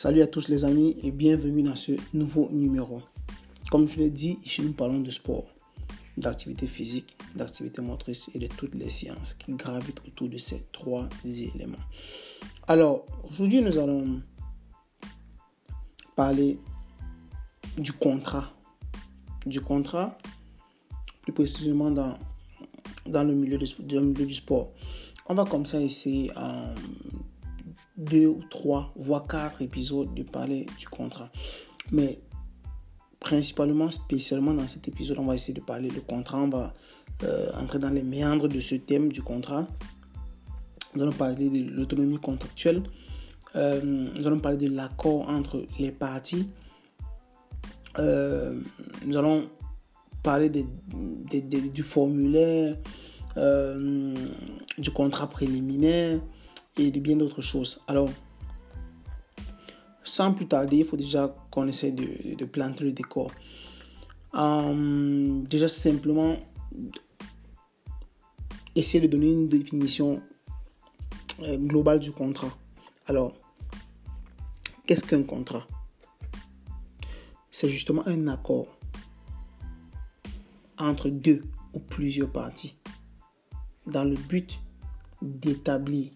Salut à tous les amis et bienvenue dans ce nouveau numéro. Comme je l'ai dit, ici nous parlons de sport, d'activité physique, d'activité motrice et de toutes les sciences qui gravitent autour de ces trois éléments. Alors, aujourd'hui nous allons parler du contrat. Du contrat, plus précisément dans, le, milieu du sport. On va comme ça essayer en deux ou trois, voire quatre épisodes de parler du contrat. Mais principalement, spécialement dans cet épisode, on va essayer de parler du contrat. On va euh, entrer dans les méandres de ce thème du contrat. Nous allons parler de l'autonomie contractuelle. Euh, nous allons parler de l'accord entre les parties. Euh, nous allons parler du formulaire, du contrat préliminaire, et de bien d'autres choses. Alors, sans plus tarder, il faut déjà qu'on essaie de, planter le décor. Euh, déjà simplement essayer de donner une définition euh, globale du contrat. Alors, qu'est-ce qu'un contrat? C'est justement un accord entre deux ou plusieurs parties dans le but d'établir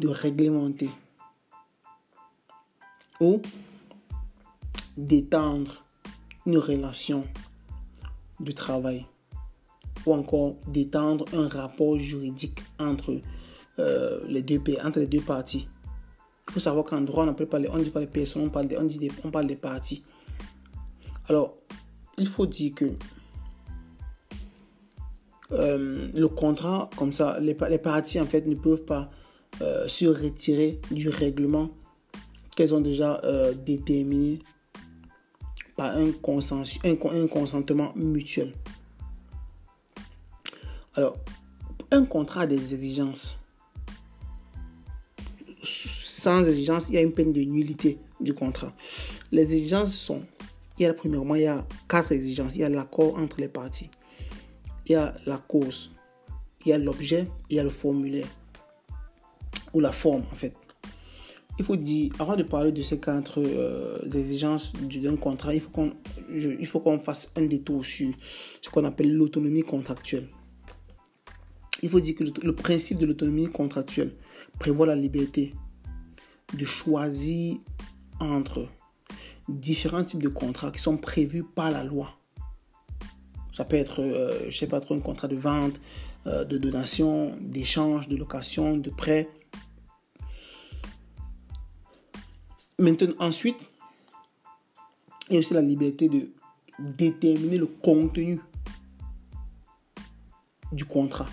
de réglementer ou d'étendre une relation de travail ou encore d'étendre un rapport juridique entre, euh, les deux, entre les deux parties. Il faut savoir qu'en droit, on ne pas on dit pas les personnes, on parle, dit des, on parle des parties. Alors, il faut dire que euh, le contrat, comme ça, les, les parties en fait ne peuvent pas euh, se retirer du règlement qu'elles ont déjà euh, déterminé par un, consentement mutuel. Alors, un contrat des exigences. Sans exigence, il y a une peine de nullité du contrat. Les exigences sont, il y a premièrement, il y a quatre exigences. Il y a l'accord entre les parties. Il y a la cause. Il y a l'objet. Il y a le formulaire ou la forme en fait. Il faut dire, avant de parler de ces quatre euh, exigences d'un contrat, il faut qu'on il fasse un détour sur ce qu'on appelle l'autonomie contractuelle. Il faut dire que le, principe de l'autonomie contractuelle prévoit la liberté de choisir entre différents types de contrats qui sont prévus par la loi. Ça peut être, euh, je sais pas trop, un contrat de vente, euh, de donation, d'échange, de location, de prêt, Maintenant, ensuite, il y a aussi la liberté de déterminer le contenu du contrat,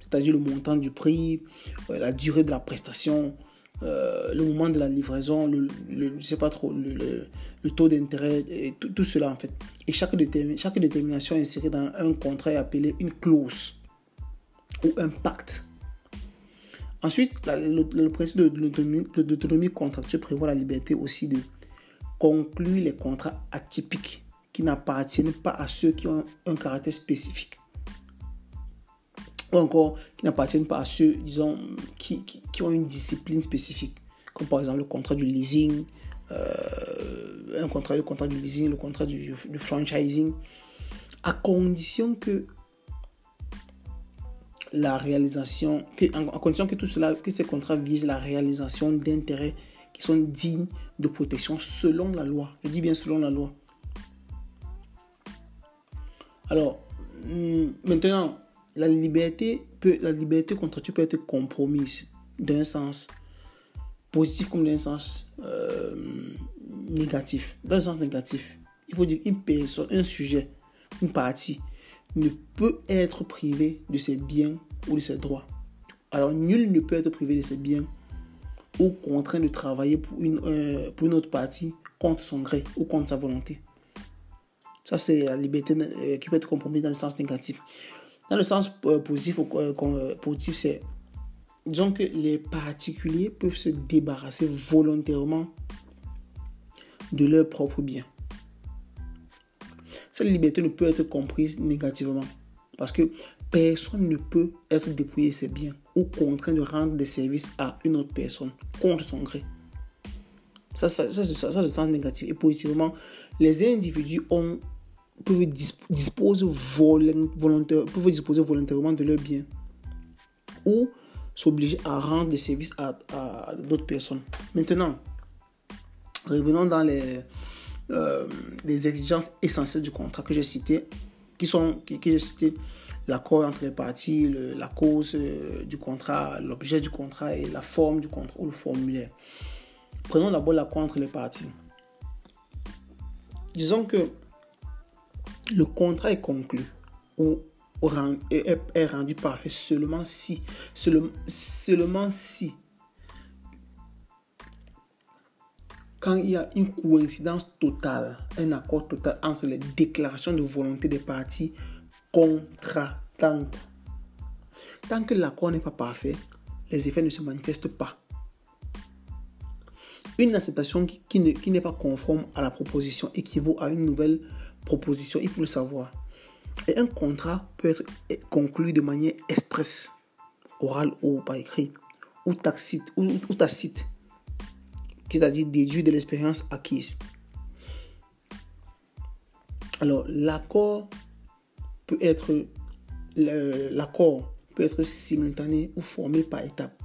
c'est-à-dire le montant du prix, euh, la durée de la prestation, euh, le moment de la livraison, le, taux d'intérêt, tout, cela en fait. Et chaque, chaque détermination insérée dans un contrat est appelée une clause ou un pacte. Ensuite, le, principe de, l'autonomie contractuelle prévoit la liberté aussi de conclure les contrats atypiques qui n'appartiennent pas à ceux qui ont un caractère spécifique. Ou encore, qui n'appartiennent pas à ceux, disons, qui, qui, ont une discipline spécifique. Comme par exemple le contrat du leasing, euh, un contrat, le contrat du leasing, le contrat du, du franchising, à condition que la réalisation, en, condition que tout cela, que ces contrats visent la réalisation d'intérêts qui sont dignes de protection selon la loi. Je dis bien selon la loi. Alors, hmm, maintenant, la liberté, peut, la liberté contractuelle peut être compromise d'un sens positif comme d'un sens euh, négatif. Dans le sens négatif, il faut dire une personne, un sujet, une partie ne peut être privé de ses biens ou de ses droits. Alors, nul ne peut être privé de ses biens ou contraint de travailler pour une, euh, pour une autre partie contre son gré ou contre sa volonté. Ça, c'est la liberté euh, qui peut être compromise dans le sens négatif. Dans le sens euh, positif, positif c'est, disons que les particuliers peuvent se débarrasser volontairement de leurs propres biens. Cette liberté ne peut être comprise négativement. Parce que personne ne peut être dépouillé de ses biens ou contraint de rendre des services à une autre personne contre son gré. Ça, ça, ça, ça, ça, sens négatif. Et positivement, les individus ont, peuvent, disposer volontaire, peuvent disposer volontairement de leurs biens ou s'obliger à rendre des services à, à d'autres personnes. Maintenant, revenons dans les, euh, les exigences essentielles du contrat que j'ai cité, qui sont, que j'ai cité, l'accord entre les parties, la cause euh, du contrat, l'objet du contrat et la forme du contrat ou le formulaire. Prenons d'abord l'accord entre les parties. Disons que le contrat est conclu ou est rendu parfait seulement si, seulement, seulement si quand il y a une coïncidence totale, un accord total entre les déclarations de volonté des parties contratantes. Tant que l'accord n'est pas parfait, les effets ne se manifestent pas. Une acceptation qui, n'est pas conforme à la proposition équivaut à une nouvelle proposition, il faut le savoir. Et un contrat peut être conclu de manière expresse, orale ou par écrit, ou tacite c'est-à-dire déduit de l'expérience acquise. Alors, l'accord peut être l'accord peut être simultané ou formé par étapes.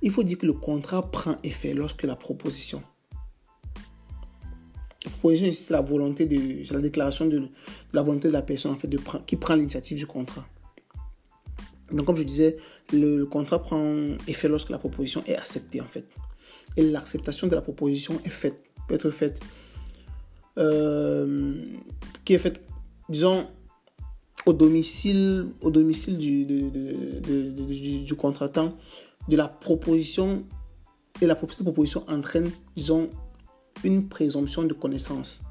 Il faut dire que le contrat prend effet lorsque la proposition. La proposition c'est la volonté de, la déclaration de, la volonté de la personne en fait de, qui prend l'initiative du contrat. Donc, comme je disais, le, contrat prend effet lorsque la proposition est acceptée, en fait. Et l'acceptation de la proposition est faite, peut être faite, euh, qui est faite, disons, au domicile, au domicile du, du, contractant, de la proposition, et la proposition entraîne, disons, une présomption de connaissance.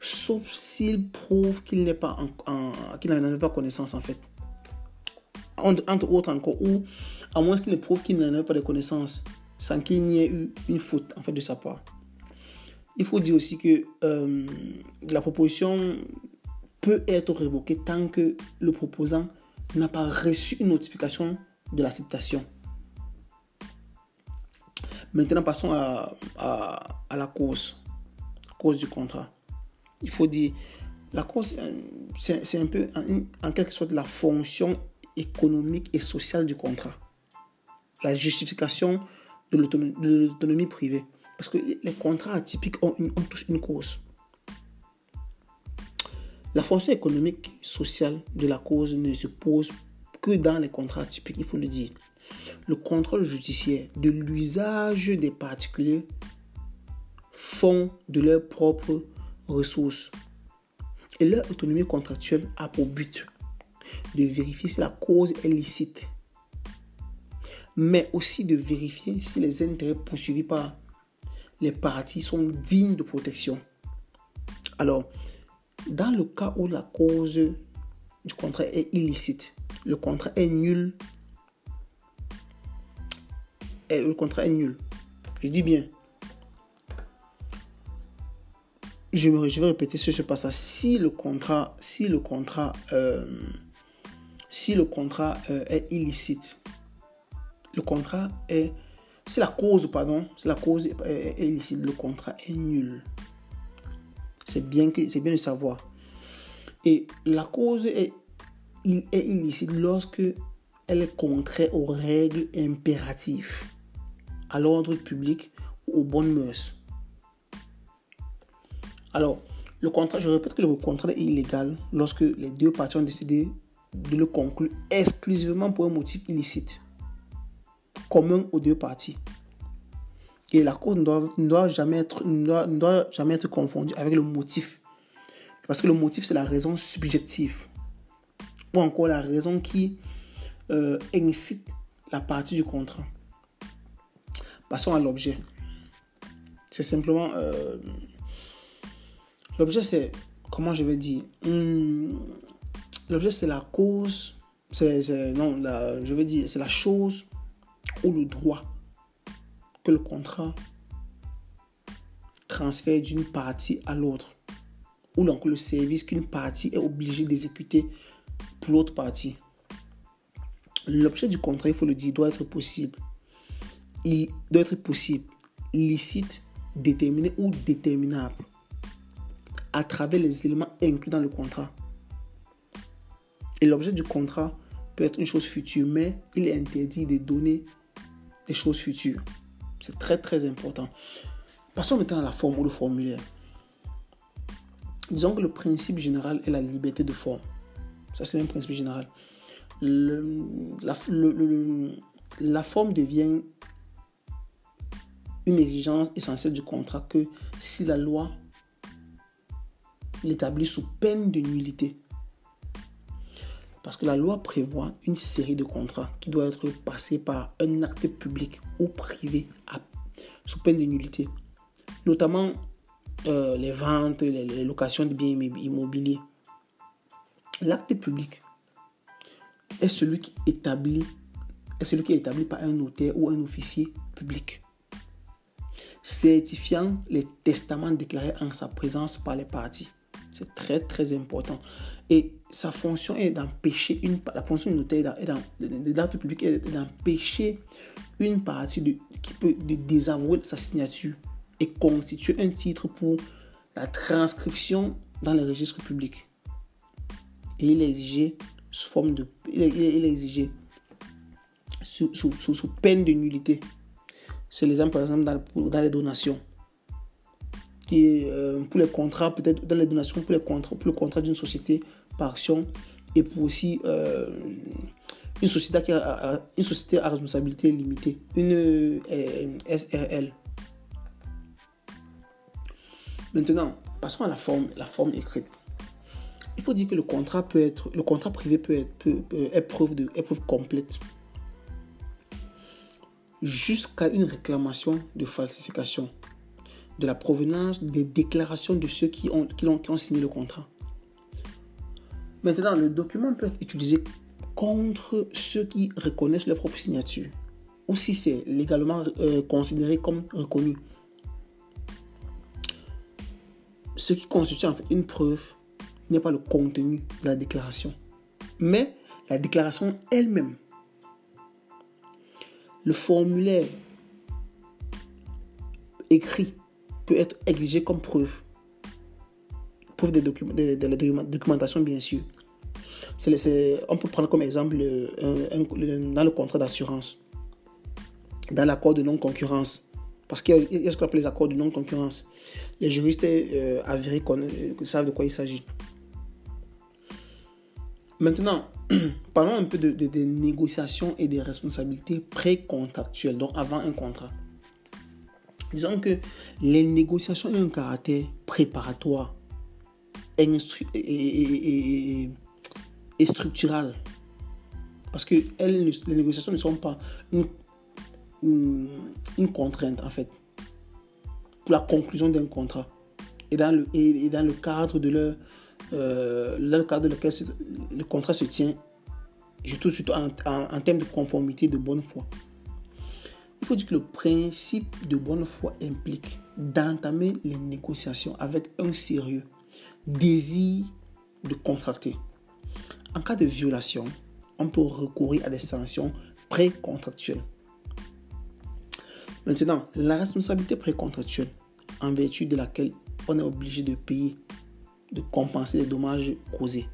Sauf s'il prouve qu'il qu'il n'en avait pas connaissance, en fait entre autres encore, ou à moins qu'il ne prouve qu'il n'en a pas de connaissances, sans qu'il n'y ait eu une faute en fait de sa part. Il faut dire aussi que euh, la proposition peut être révoquée tant que le proposant n'a pas reçu une notification de l'acceptation. Maintenant, passons à, à, la cause, cause du contrat. Il faut dire, la cause, euh, c'est un peu en, en quelque sorte la fonction économique et sociale du contrat. La justification de l'autonomie privée. Parce que les contrats atypiques ont, tous une cause. La fonction économique sociale de la cause ne se pose que dans les contrats atypiques, il faut le dire. Le contrôle judiciaire de l'usage des particuliers font de leurs propres ressources. Et leur autonomie contractuelle a pour but de vérifier si la cause est licite, mais aussi de vérifier si les intérêts poursuivis par les parties sont dignes de protection. Alors, dans le cas où la cause du contrat est illicite, le contrat est nul. Et le contrat est nul. Je dis bien. Je, vais répéter ce, ce passage. Si le contrat, si le contrat euh, si le contrat euh, est illicite. Le contrat est... Si la cause, pardon, la cause est, illicite, le contrat est nul. C'est bien, que, c'est bien de savoir. Et la cause est, il est illicite lorsque elle est contraire aux règles impératives, à l'ordre public ou aux bonnes mœurs. Alors, le contrat, je répète que le contrat est illégal lorsque les deux parties ont décidé de le conclure exclusivement pour un motif illicite, commun aux deux parties. Et la cause ne doit, jamais, être, ne doit, jamais être confondue avec le motif. Parce que le motif, c'est la raison subjective. Ou encore la raison qui euh, incite la partie du contrat. Passons à l'objet. C'est simplement... Euh, l'objet, c'est... Comment je vais dire hmm, L'objet, c'est la cause, c'est, non, je veux dire, c'est la chose ou le droit que le contrat transfère d'une partie à l'autre, ou donc le service qu'une partie est obligée d'exécuter pour l'autre partie. L'objet du contrat, il faut le dire, doit être possible. Il doit être possible, licite, déterminé ou déterminable à travers les éléments inclus dans le contrat. Et l'objet du contrat peut être une chose future, mais il est interdit de donner des choses futures. C'est très très important. Passons maintenant à la forme ou le formulaire. Disons que le principe général est la liberté de forme. Ça, c'est un principe général. la, la forme devient une exigence essentielle du contrat que si la loi l'établit sous peine de nullité. Parce que la loi prévoit une série de contrats qui doivent être passés par un acte public ou privé sous peine de nullité. Notamment euh, les ventes, les, locations de biens immobiliers. L'acte public est celui qui est celui qui est établi par un notaire ou un officier public, certifiant les testaments déclarés en sa présence par les parties. C'est très très important. Et sa fonction est d'empêcher une la fonction du notaire est de l'acte public est d'empêcher une partie de, qui peut de désavouer sa signature et constituer un titre pour la transcription dans le registre public. Et il est exigé sous forme de il est, sous, sous, sous, peine de nullité. C'est l'exemple par exemple dans, dans les donations qui euh, pour les contrats, peut-être dans les donations pour les contrats, pour le contrat d'une société par action et pour aussi euh, une, société qui a, une société à responsabilité limitée, une euh, SRL. Maintenant, passons à la forme, la forme écrite. Il faut dire que le contrat peut être, le contrat privé peut être, peut, preuve de, est preuve complète jusqu'à une réclamation de falsification de la provenance des déclarations de ceux qui ont, qui ont, qui ont signé le contrat. Maintenant, le document peut être utilisé contre ceux qui reconnaissent leur propre signature ou si c'est légalement euh, considéré comme reconnu. Ce qui constitue en fait une preuve n'est pas le contenu de la déclaration, mais la déclaration elle-même. Le formulaire écrit être exigé comme preuve. Preuve de, documents, de, la documentation, bien sûr. on peut prendre comme exemple dans le contrat d'assurance, dans l'accord de non-concurrence. Parce qu'il y a ce qu'on appelle les accords de non-concurrence. Les juristes euh, avérés euh, savent de quoi il s'agit. Maintenant, parlons un peu de, des négociations et des responsabilités pré-contractuelles, donc avant un contrat. Disons que les négociations ont un caractère préparatoire et, structural. Parce que les négociations ne sont pas une, contrainte, en fait, pour la conclusion d'un contrat. Et dans le, et, dans le cadre de leur, euh, le cadre de lequel le contrat se tient, surtout, surtout en, en termes de conformité, de bonne foi. Il faut dire que le principe de bonne foi implique d'entamer les négociations avec un sérieux désir de contracter. En cas de violation, on peut recourir à des sanctions pré-contractuelles. Maintenant, la responsabilité pré-contractuelle, en vertu de laquelle on est obligé de payer, de compenser les dommages causés.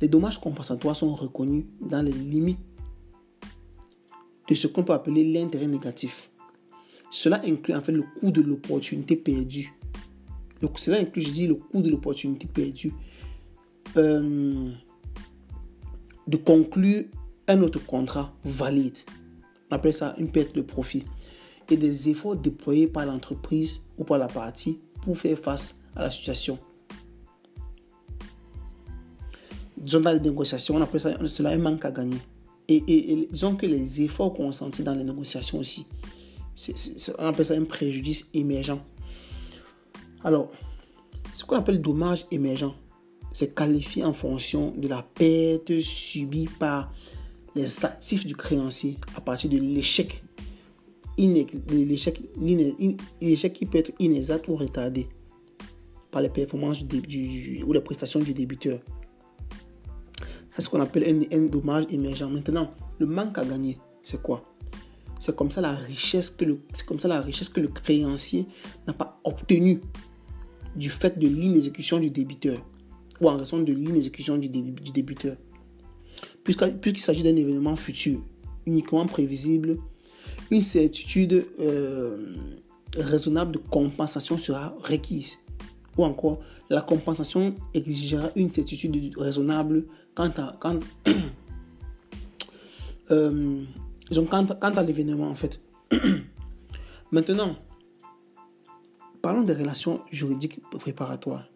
Les dommages compensatoires sont reconnus dans les limites de ce qu'on peut appeler l'intérêt négatif. Cela inclut en fait le coût de l'opportunité perdue. Cela inclut, je dis, le coût de l'opportunité perdue. Euh, de conclure un autre contrat valide. On appelle ça une perte de profit. Et des efforts déployés par l'entreprise ou par la partie pour faire face à la situation. Disons dans les négociations, on appelle ça cela un manque à gagner et, disons que les efforts consentis dans les négociations aussi, on appelle ça un préjudice émergent. Alors, ce qu'on appelle dommage émergent, c'est qualifié en fonction de la perte subie par les actifs du créancier à partir de l'échec l'échec qui peut être inexact ou retardé par les performances ou les prestations du débiteur. C'est ce qu'on appelle un, dommage émergent. Maintenant, le manque à gagner, c'est quoi? C'est comme ça la richesse que le, c'est comme ça la richesse que le créancier n'a pas obtenue du fait de l'inexécution du débiteur ou en raison de l'inexécution du, du débiteur. Puisqu'il s'agit d'un événement futur, uniquement prévisible, une certitude euh, raisonnable de compensation sera requise. Ou encore, la compensation exigera une certitude raisonnable quant à, quand, euh, quant, à l'événement en fait. Maintenant, parlons des relations juridiques préparatoires.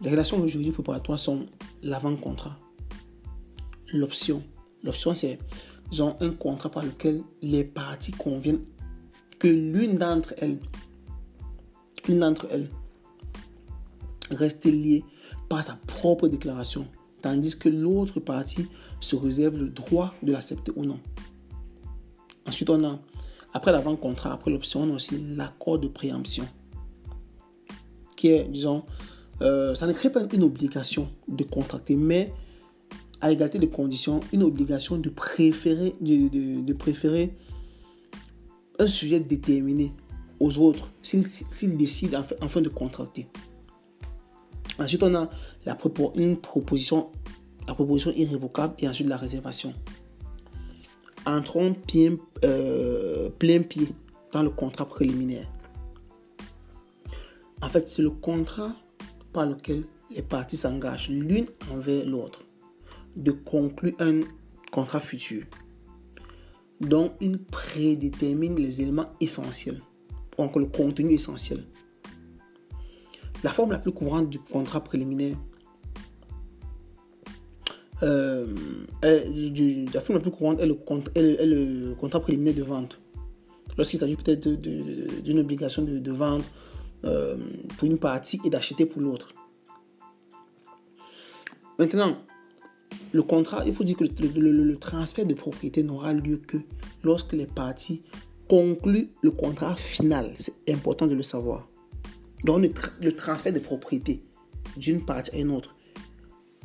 Les relations juridiques préparatoires sont l'avant-contrat, l'option. L'option, c'est ont un contrat par lequel les parties conviennent que l'une d'entre elles, l'une d'entre elles, reste liée par sa propre déclaration, tandis que l'autre partie se réserve le droit de l'accepter ou non. Ensuite, on a, après l'avant-contrat, après l'option, on a aussi l'accord de préemption, qui est, disons, euh, ça ne crée pas une obligation de contracter, mais à égalité de conditions, une obligation de préférer, de, de, préférer un sujet déterminé aux autres s'ils décident enfin de contracter. Ensuite, on a la, une proposition, la proposition irrévocable et ensuite la réservation. Entrons euh, plein pied dans le contrat préliminaire. En fait, c'est le contrat par lequel les parties s'engagent l'une envers l'autre de conclure un contrat futur dont ils prédéterminent les éléments essentiels, encore le contenu essentiel. La forme la plus courante du contrat préliminaire euh, la forme la plus courante est le, le, contrat préliminaire de vente. Lorsqu'il s'agit peut-être d'une obligation de, de vente euh, pour une partie et d'acheter pour l'autre. Maintenant, le contrat, il faut dire que le, transfert de propriété n'aura lieu que lorsque les parties concluent le contrat final. C'est important de le savoir. Donc, le, transfert de propriété d'une partie à une autre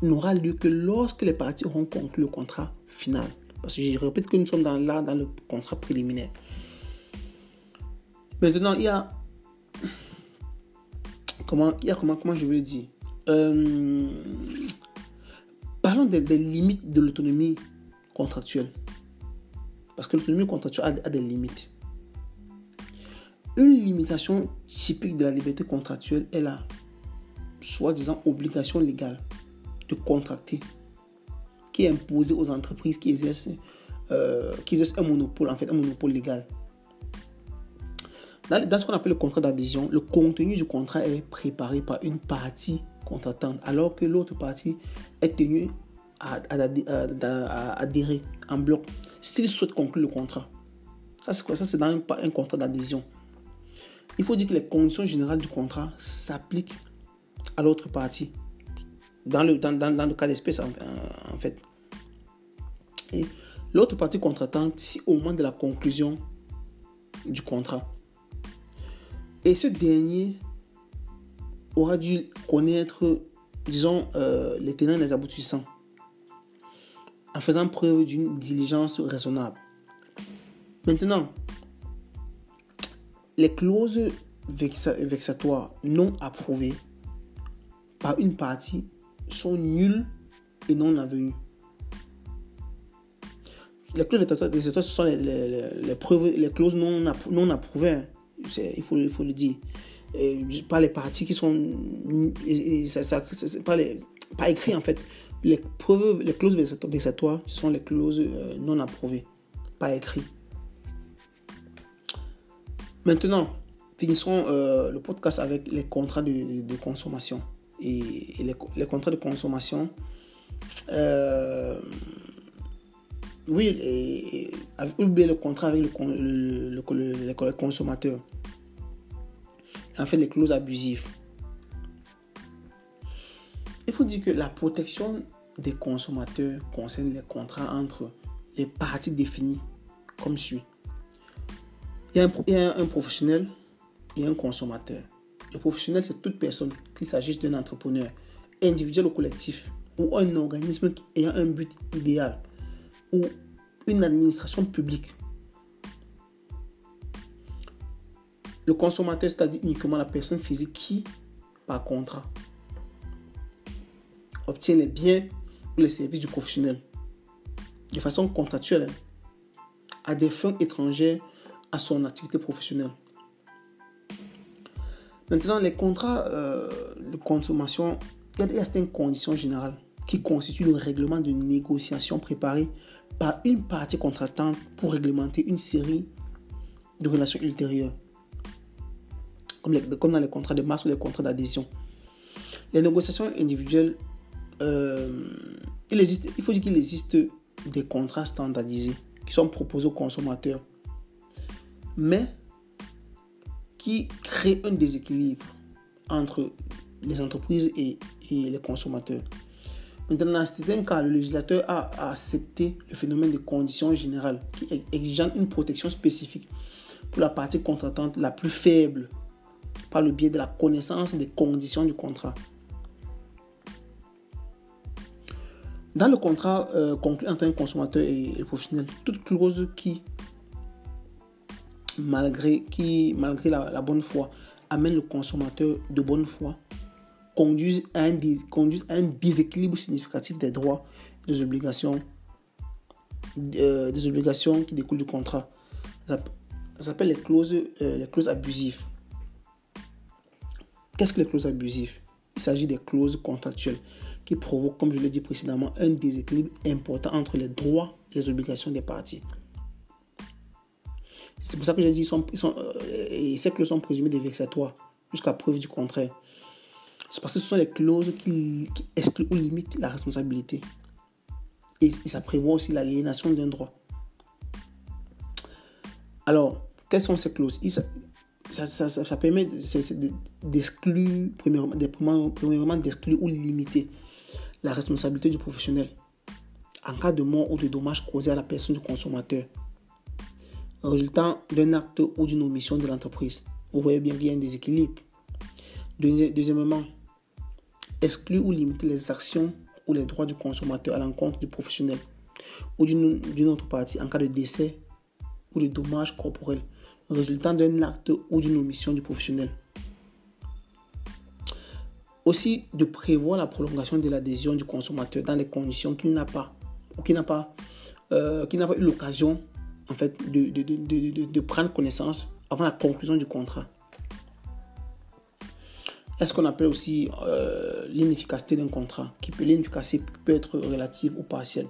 n'aura lieu que lorsque les parties auront conclu le contrat final. Parce que je répète que nous sommes dans, là dans le contrat préliminaire. Maintenant, il y a. Comment, il y a comment, comment je veux le dire? Euh, Parlons des, limites de l'autonomie contractuelle. Parce que l'autonomie contractuelle a, des limites. Une limitation typique de la liberté contractuelle est la soi-disant obligation légale de contracter qui est imposée aux entreprises qui exercent, euh, un monopole, en fait, un monopole légal. Dans, dans ce qu'on appelle le contrat d'adhésion, le contenu du contrat est préparé par une partie contractante, alors que l'autre partie est tenue à, adhérer en bloc s'il souhaite conclure le contrat. Ça, c'est quoi? Ça, c'est dans un, contrat d'adhésion. Il faut dire que les conditions générales du contrat s'appliquent à l'autre partie. Dans le, dans, dans, le cas d'espèce, en, fait. Et l'autre partie contractante, si au moment de la conclusion du contrat, et ce dernier aura dû connaître, disons, euh, les tenants et les aboutissants, en faisant preuve d'une diligence raisonnable. Maintenant, les clauses vexatoires non approuvées par une partie sont nulles et non avenues. Les clauses vexatoires, ce sont les, clauses non, approuvées. Hein. Il faut, le dire pas les parties qui sont ça, pas, les, écrit en fait les clauses vexatoires sont les clauses euh, non approuvées pas écrit maintenant finissons euh, le podcast avec les contrats de, consommation et, les, contrats de consommation euh, oui et, le contrat avec le, le, le consommateur en fait les clauses abusives. Il faut dire que la protection des consommateurs concerne les contrats entre les parties définies comme suit. Il y a un, professionnel et un consommateur. Le professionnel, c'est toute personne, qu'il s'agisse d'un entrepreneur individuel ou collectif, ou un organisme ayant un but idéal, ou une administration publique, le consommateur, c'est-à-dire uniquement la personne physique qui, par contrat, obtient les biens ou les services du professionnel de façon contractuelle à des fins étrangères son activité professionnelle. Maintenant, les contrats euh, de consommation, il y a certaines conditions générales qui constituent le règlement de négociation préparé par une partie contractante pour réglementer une série de relations ultérieures, comme, dans les contrats de masse ou les contrats d'adhésion. Les négociations individuelles, euh, il, existe, il faut dire qu'il existe des contrats standardisés qui sont proposés aux consommateurs, mais qui créent un déséquilibre entre les entreprises et, les consommateurs. Maintenant, dans certains cas, le législateur a, accepté le phénomène de conditions générales exigeant une protection spécifique pour la partie contractante la plus faible par le biais de la connaissance des conditions du contrat. Dans le contrat euh, conclu entre un consommateur et le professionnel, toute clause qui, malgré, qui, malgré la bonne foi, amène le consommateur de bonne foi conduisent à un, conduisent un déséquilibre significatif des droits des obligations, euh, des obligations qui découlent du contrat. Ça, s'appelle les clauses, euh, les clauses abusives. Qu'est-ce que les clauses abusives? Il s'agit des clauses contractuelles qui provoquent, comme je l'ai dit précédemment, un déséquilibre important entre les droits et les obligations des parties. C'est pour ça que j'ai dit, sont, ils sont, euh, ces clauses sont présumées des vexatoires jusqu'à preuve du contraire. C'est parce que ce sont les clauses qui, excluent ou limitent la responsabilité. Et, ça prévoit aussi l'aliénation d'un droit. Alors, quelles sont ces clauses? Ça, ça, permet d'exclure, premièrement, premièrement d'exclure ou limiter la responsabilité du professionnel en cas de mort ou de dommages causés à la personne du consommateur, résultant d'un acte ou d'une omission de l'entreprise. Vous voyez bien qu'il y a un déséquilibre. Deuxièmement, exclure ou limiter les actions ou les droits du consommateur à l'encontre du professionnel ou d'une autre partie en cas de décès ou de dommages corporels résultant d'un acte ou d'une omission du professionnel. Aussi, de prévoir la prolongation de l'adhésion du consommateur dans les conditions qu'il n'a pas ou qu'il n'a pas, euh, n'a pas eu l'occasion en fait, de, prendre connaissance avant la conclusion du contrat est ce qu'on appelle aussi euh, l'inefficacité d'un contrat. Qui peut, l'inefficacité peut être relative ou partielle?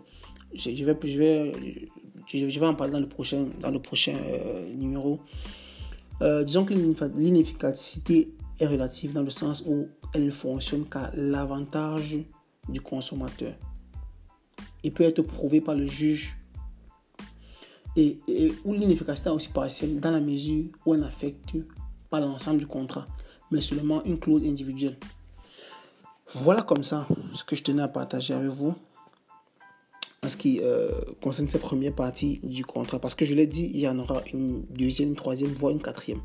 Je, vais, je, vais, je, vais en parler dans le prochain, dans le prochain euh, numéro. Euh, disons que l'inefficacité est relative dans le sens où elle ne fonctionne qu'à l'avantage du consommateur. Il peut être prouvé par le juge et, et où l'inefficacité est aussi partielle dans la mesure où elle n'affecte pas l'ensemble du contrat mais seulement une clause individuelle. Voilà comme ça ce que je tenais à partager avec vous en ce qui euh, concerne cette première partie du contrat. Parce que je l'ai dit, il y en aura une deuxième, une troisième, voire une quatrième.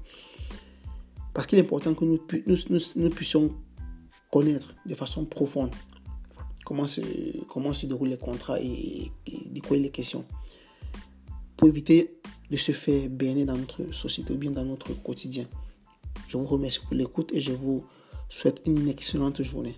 Parce qu'il est important que nous, puissions connaître de façon profonde comment se, comment se déroulent les contrats et, de quoi. Pour éviter de se faire berner dans notre société ou bien dans notre quotidien. Je vous remercie pour l'écoute et je vous souhaite une excellente journée.